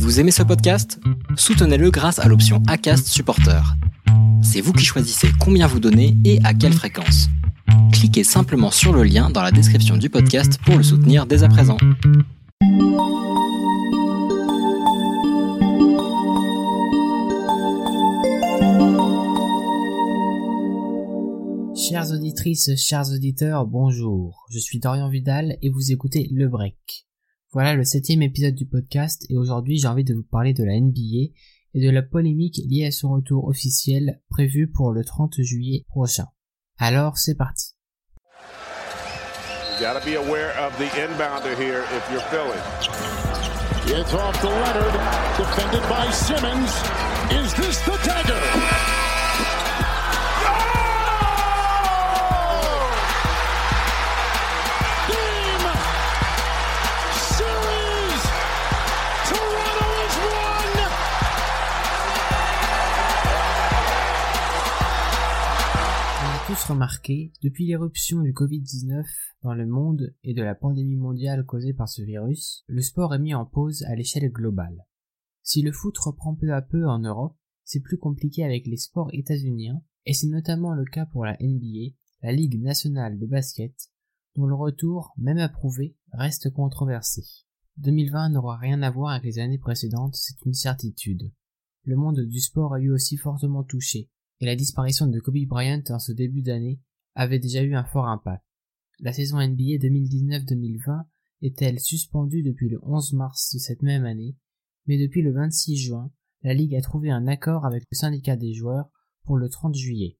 Vous aimez ce podcast? Soutenez-le grâce à l'option ACAST Supporter. C'est vous qui choisissez combien vous donnez et à quelle fréquence. Cliquez simplement sur le lien dans la description du podcast pour le soutenir dès à présent. Chères auditrices, chers auditeurs, bonjour. Je suis Dorian Vidal et vous écoutez Le Break. Voilà le septième épisode du podcast et aujourd'hui j'ai envie de vous parler de la NBA et de la polémique liée à son retour officiel prévu pour le 30 juillet prochain. Alors c'est parti. You gotta be aware of the inbounder here if you're Philly. It's off to Leonard, defended by Simmons. Is this the dagger? Tous remarqué, depuis l'éruption du Covid-19 dans le monde et de la pandémie mondiale causée par ce virus, le sport est mis en pause à l'échelle globale. Si le foot reprend peu à peu en Europe, c'est plus compliqué avec les sports états-uniens, et c'est notamment le cas pour la NBA, la Ligue nationale de basket, dont le retour, même approuvé, reste controversé. 2020 n'aura rien à voir avec les années précédentes, c'est une certitude. Le monde du sport a eu aussi fortement touché, et la disparition de Kobe Bryant en ce début d'année avait déjà eu un fort impact. La saison NBA 2019-2020 est-elle suspendue depuis le 11 mars de cette même année, mais depuis le 26 juin, la Ligue a trouvé un accord avec le syndicat des joueurs pour le 30 juillet.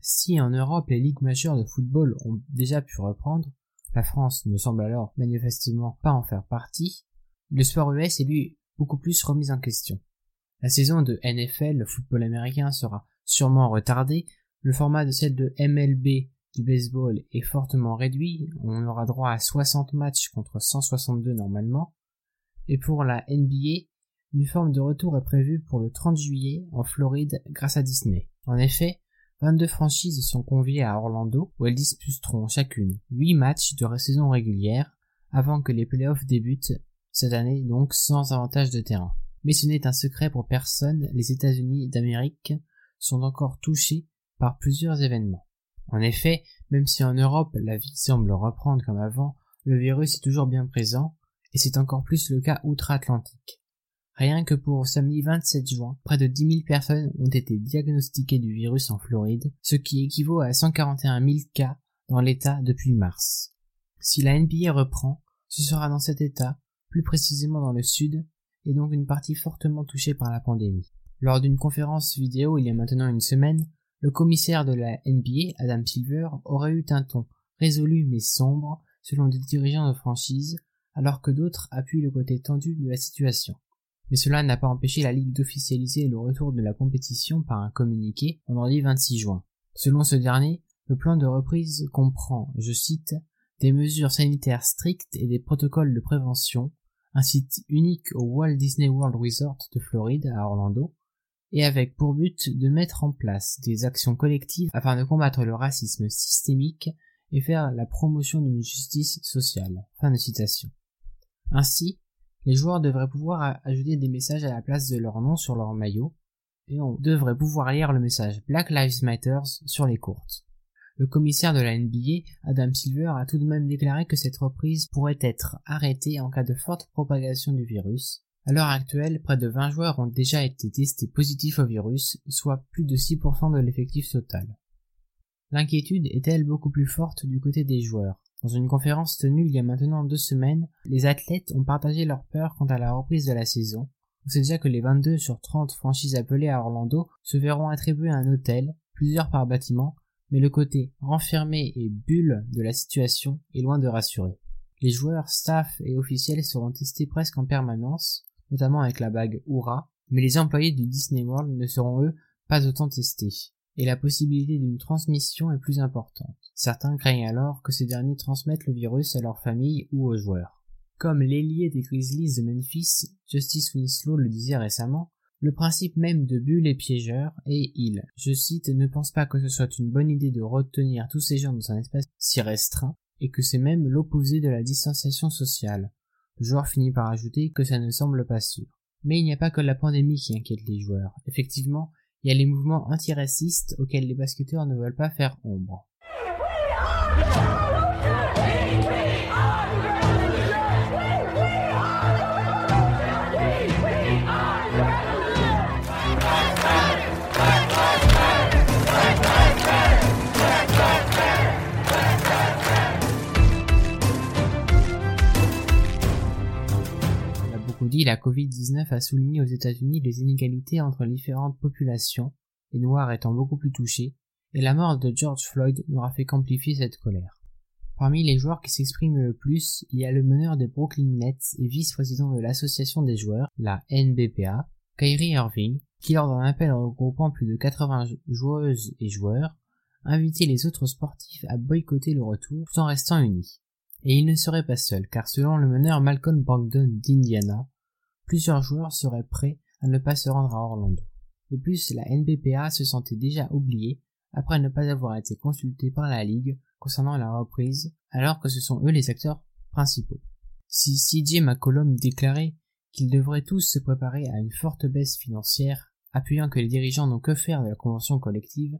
Si en Europe les ligues majeures de football ont déjà pu reprendre, la France ne semble alors manifestement pas en faire partie, le sport US est lui beaucoup plus remis en question. La saison de NFL, le football américain, sera sûrement retardée, le format de celle de MLB du baseball est fortement réduit, on aura droit à 60 matchs contre 162 normalement, et pour la NBA, une forme de retour est prévue pour le 30 juillet en Floride grâce à Disney. En effet, 22 franchises sont conviées à Orlando où elles disputeront chacune 8 matchs de saison régulière avant que les playoffs débutent cette année donc sans avantage de terrain. Mais ce n'est un secret pour personne, les États-Unis d'Amérique sont encore touchés par plusieurs événements. En effet, même si en Europe la vie semble reprendre comme avant, le virus est toujours bien présent, et c'est encore plus le cas outre-Atlantique. Rien que pour samedi 27 juin, près de 10 000 personnes ont été diagnostiquées du virus en Floride, ce qui équivaut à 141 000 cas dans l'État depuis mars. Si la NBA reprend, ce sera dans cet État, plus précisément dans le Sud, et donc une partie fortement touchée par la pandémie. Lors d'une conférence vidéo il y a maintenant une semaine, le commissaire de la NBA, Adam Silver, aurait eu un ton résolu mais sombre selon des dirigeants de franchise, alors que d'autres appuient le côté tendu de la situation. Mais cela n'a pas empêché la Ligue d'officialiser le retour de la compétition par un communiqué vendredi 26 juin. Selon ce dernier, le plan de reprise comprend, je cite, des mesures sanitaires strictes et des protocoles de prévention, un site unique au Walt Disney World Resort de Floride à Orlando, et avec pour but de mettre en place des actions collectives afin de combattre le racisme systémique et faire la promotion d'une justice sociale. Fin de citation. Ainsi, les joueurs devraient pouvoir ajouter des messages à la place de leur nom sur leur maillot, et on devrait pouvoir lire le message Black Lives Matter sur les courtes. Le commissaire de la NBA, Adam Silver, a tout de même déclaré que cette reprise pourrait être arrêtée en cas de forte propagation du virus. À l'heure actuelle, près de 20 joueurs ont déjà été testés positifs au virus, soit plus de 6% de l'effectif total. L'inquiétude est-elle beaucoup plus forte du côté des joueurs Dans une conférence tenue il y a maintenant deux semaines, les athlètes ont partagé leur peur quant à la reprise de la saison. On sait déjà que les 22 sur 30 franchises appelées à Orlando se verront attribuer un hôtel, plusieurs par bâtiment, mais le côté renfermé et bulle de la situation est loin de rassurer. Les joueurs, staff et officiels seront testés presque en permanence, notamment avec la bague Oura, mais les employés du Disney World ne seront eux pas autant testés, et la possibilité d'une transmission est plus importante. Certains craignent alors que ces derniers transmettent le virus à leur famille ou aux joueurs. Comme l'ailier des Grizzlies de Memphis, Justice Winslow le disait récemment, le principe même de Bulle est piégeur et il, je cite, ne pense pas que ce soit une bonne idée de retenir tous ces gens dans un espace si restreint et que c'est même l'opposé de la distanciation sociale. Le joueur finit par ajouter que ça ne semble pas sûr. Mais il n'y a pas que la pandémie qui inquiète les joueurs. Effectivement, il y a les mouvements antiracistes auxquels les basketteurs ne veulent pas faire ombre. La Covid-19 a souligné aux États-Unis les inégalités entre différentes populations, les Noirs étant beaucoup plus touchés, et la mort de George Floyd n'aura fait qu'amplifier cette colère. Parmi les joueurs qui s'expriment le plus, il y a le meneur des Brooklyn Nets et vice-président de l'association des joueurs, la NBPA, Kyrie Irving, qui lors d'un appel regroupant plus de 80 joueuses et joueurs, invitait les autres sportifs à boycotter le retour tout en restant unis. Et il ne serait pas seul, car selon le meneur Malcolm Brogdon d'Indiana, plusieurs joueurs seraient prêts à ne pas se rendre à Orlando. De plus, la NBPA se sentait déjà oubliée après ne pas avoir été consultée par la Ligue concernant la reprise, alors que ce sont eux les acteurs principaux. Si CJ McCollum déclarait qu'ils devraient tous se préparer à une forte baisse financière, appuyant que les dirigeants n'ont que faire de la convention collective,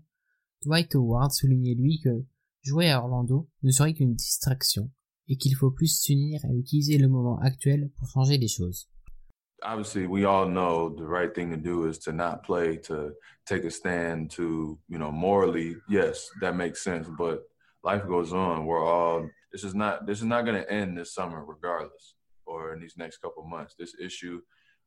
Dwight Howard soulignait lui que jouer à Orlando ne serait qu'une distraction et qu'il faut plus s'unir et utiliser le moment actuel pour changer les choses. Obviously we all know the right thing to do is to not play to take a stand to you know morally yes that makes sense but life goes on. We're all this is not this is not going to end this summer regardless or in these next couple months. This issue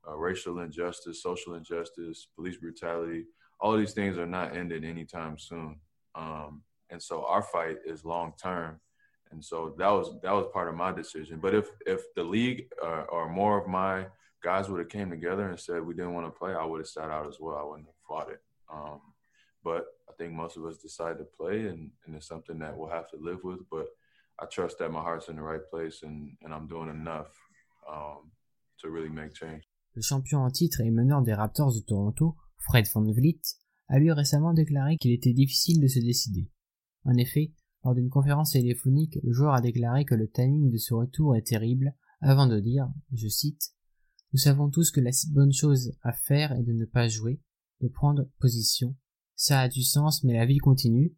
uh, racial injustice social injustice police brutality all these things are not ended anytime soon. Um, and so our fight is long term. And so that was that was part of my decision. But if if the league uh, or more of my guys would have came together and said we didn't want to play, I would have sat out as well. I wouldn't have fought it. Um, but I think most of us decided to play, and, and it's something that we'll have to live with. But I trust that my heart's in the right place, and, and I'm doing enough um, to really make change. Le champion en titre et meneur des Raptors de Toronto, Fred Van Vliet, a lui récemment déclaré qu'il était difficile de se décider. En effet, lors d'une conférence téléphonique, le joueur a déclaré que le timing de ce retour est terrible, avant de dire, je cite, Nous savons tous que la bonne chose à faire est de ne pas jouer, de prendre position. Ça a du sens, mais la vie continue.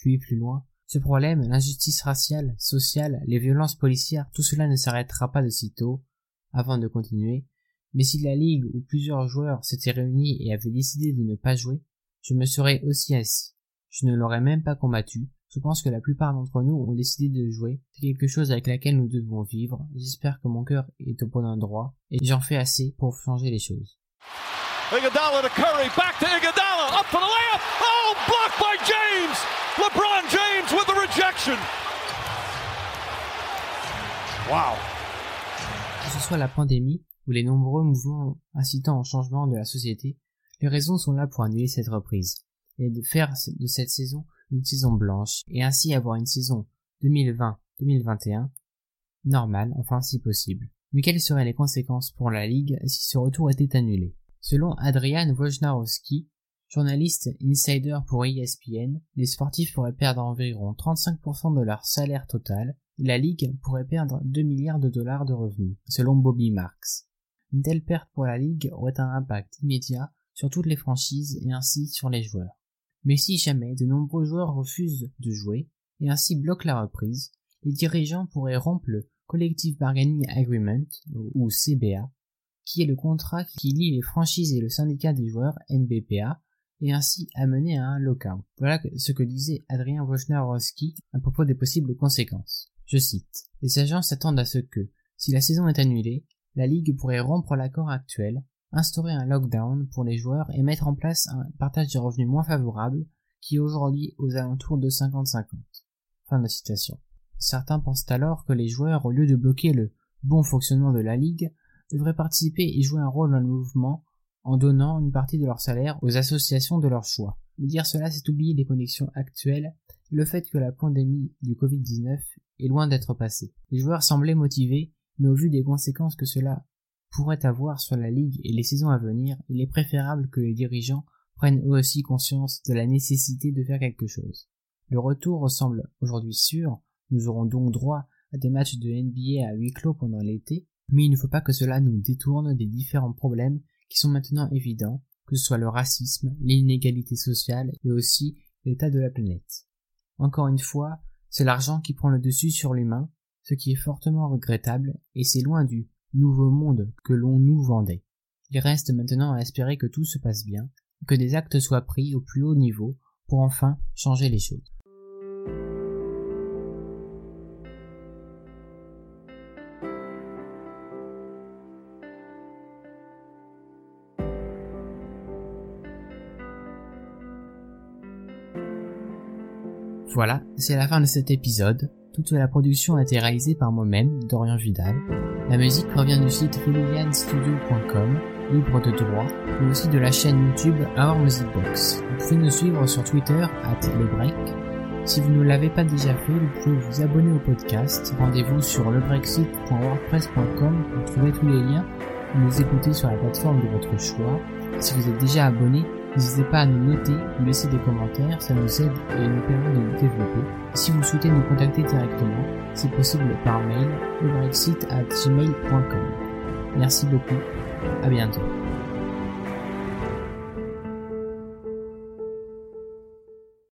Puis plus loin. Ce problème, l'injustice raciale, sociale, les violences policières, tout cela ne s'arrêtera pas de sitôt, avant de continuer. Mais si la ligue ou plusieurs joueurs s'étaient réunis et avaient décidé de ne pas jouer, je me serais aussi assis. Je ne l'aurais même pas combattu, je pense que la plupart d'entre nous ont décidé de jouer. C'est quelque chose avec laquelle nous devons vivre. J'espère que mon cœur est au bon endroit et j'en fais assez pour changer les choses. Iguodala to Curry, back to Iguodala, up for the layup. Oh, blocked by James. LeBron James with the rejection. Wow. Que ce soit la pandémie ou les nombreux mouvements incitant au changement de la société, les raisons sont là pour annuler cette reprise et de faire de cette saison une saison blanche et ainsi avoir une saison 2020-2021 normale, enfin si possible. Mais quelles seraient les conséquences pour la Ligue si ce retour était annulé? Selon Adrian Wojnarowski, journaliste insider pour ESPN, les sportifs pourraient perdre environ 35% de leur salaire total et la Ligue pourrait perdre 2 milliards de dollars de revenus, selon Bobby Marks. Une telle perte pour la Ligue aurait un impact immédiat sur toutes les franchises et ainsi sur les joueurs. Mais si jamais de nombreux joueurs refusent de jouer et ainsi bloquent la reprise, les dirigeants pourraient rompre le Collective Bargaining Agreement, ou CBA, qui est le contrat qui lie les franchises et le syndicat des joueurs NBPA, et ainsi amener à un lockout. Voilà ce que disait Adrien Wojnarowski à propos des possibles conséquences. Je cite. Les agents s'attendent à ce que, si la saison est annulée, la Ligue pourrait rompre l'accord actuel instaurer un lockdown pour les joueurs et mettre en place un partage de revenus moins favorable qui est aujourd'hui aux alentours de 50-50. Fin de citation. Certains pensent alors que les joueurs, au lieu de bloquer le bon fonctionnement de la ligue, devraient participer et jouer un rôle dans le mouvement en donnant une partie de leur salaire aux associations de leur choix. Dire cela, c'est oublier les conditions actuelles et le fait que la pandémie du Covid-19 est loin d'être passée. Les joueurs semblaient motivés, mais au vu des conséquences que cela pourrait avoir sur la Ligue et les saisons à venir, il est préférable que les dirigeants prennent eux aussi conscience de la nécessité de faire quelque chose. Le retour semble aujourd'hui sûr, nous aurons donc droit à des matchs de NBA à huis clos pendant l'été, Mais il ne faut pas que cela nous détourne des différents problèmes qui sont maintenant évidents, que ce soit le racisme, l'inégalité sociale et aussi l'état de la planète. Encore une fois, c'est l'argent qui prend le dessus sur l'humain, ce qui est fortement regrettable, et c'est loin du nouveau monde que l'on nous vendait. Il reste maintenant à espérer que tout se passe bien, que des actes soient pris au plus haut niveau pour enfin changer les choses. Voilà, c'est la fin de cet épisode. Toute la production a été réalisée par moi-même, Dorian Vidal. La musique provient du site felianstudio.com, libre de droit, mais aussi de la chaîne YouTube Our Music Box. Vous pouvez nous suivre sur Twitter, at lebreak. Si vous ne l'avez pas déjà fait, vous pouvez vous abonner au podcast. Rendez-vous sur lebrexit.wordpress.com pour trouver tous les liens ou nous écouter sur la plateforme de votre choix. Si vous êtes déjà abonné, N'hésitez pas à nous noter, nous laisser des commentaires, ça nous aide et nous permet de nous développer. si vous souhaitez nous contacter directement, c'est possible par mail, le brexit à gmail.com. Merci beaucoup, à bientôt.